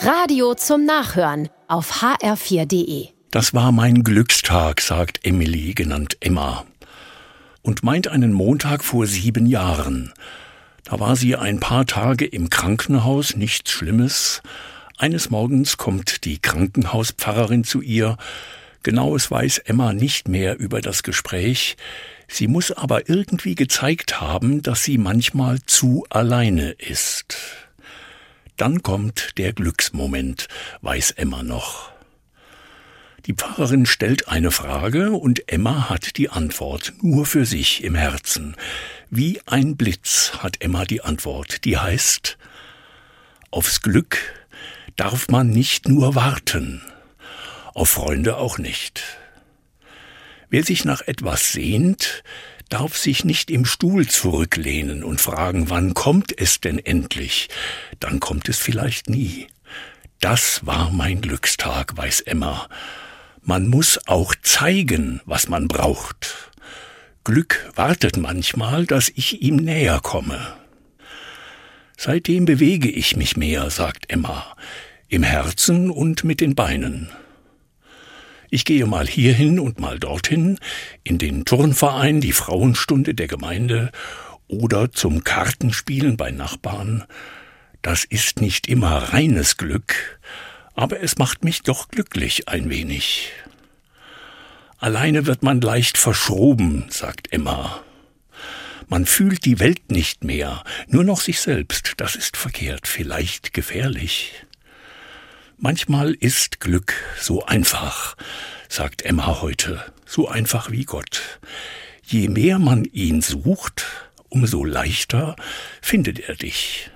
Radio zum Nachhören auf hr4.de. Das war mein Glückstag, sagt Emily, genannt Emma. Und meint einen Montag vor sieben Jahren. Da war sie ein paar Tage im Krankenhaus, nichts Schlimmes. Eines Morgens kommt die Krankenhauspfarrerin zu ihr. Genaues weiß Emma nicht mehr über das Gespräch. Sie muss aber irgendwie gezeigt haben, dass sie manchmal zu alleine ist. Dann kommt der Glücksmoment, weiß Emma noch. Die Pfarrerin stellt eine Frage und Emma hat die Antwort nur für sich im Herzen. Wie ein Blitz hat Emma die Antwort, die heißt, aufs Glück darf man nicht nur warten, auf Freunde auch nicht. Wer sich nach etwas sehnt, darf sich nicht im Stuhl zurücklehnen und fragen, wann kommt es denn endlich? Dann kommt es vielleicht nie. Das war mein Glückstag, weiß Emma. Man muss auch zeigen, was man braucht. Glück wartet manchmal, dass ich ihm näher komme. Seitdem bewege ich mich mehr, sagt Emma, im Herzen und mit den Beinen. Ich gehe mal hierhin und mal dorthin, in den Turnverein, die Frauenstunde der Gemeinde oder zum Kartenspielen bei Nachbarn. Das ist nicht immer reines Glück, aber es macht mich doch glücklich ein wenig. Alleine wird man leicht verschroben, sagt Emma. Man fühlt die Welt nicht mehr, nur noch sich selbst, das ist verkehrt, vielleicht gefährlich. Manchmal ist Glück so einfach, sagt Emma heute, so einfach wie Gott. Je mehr man ihn sucht, umso leichter findet er dich.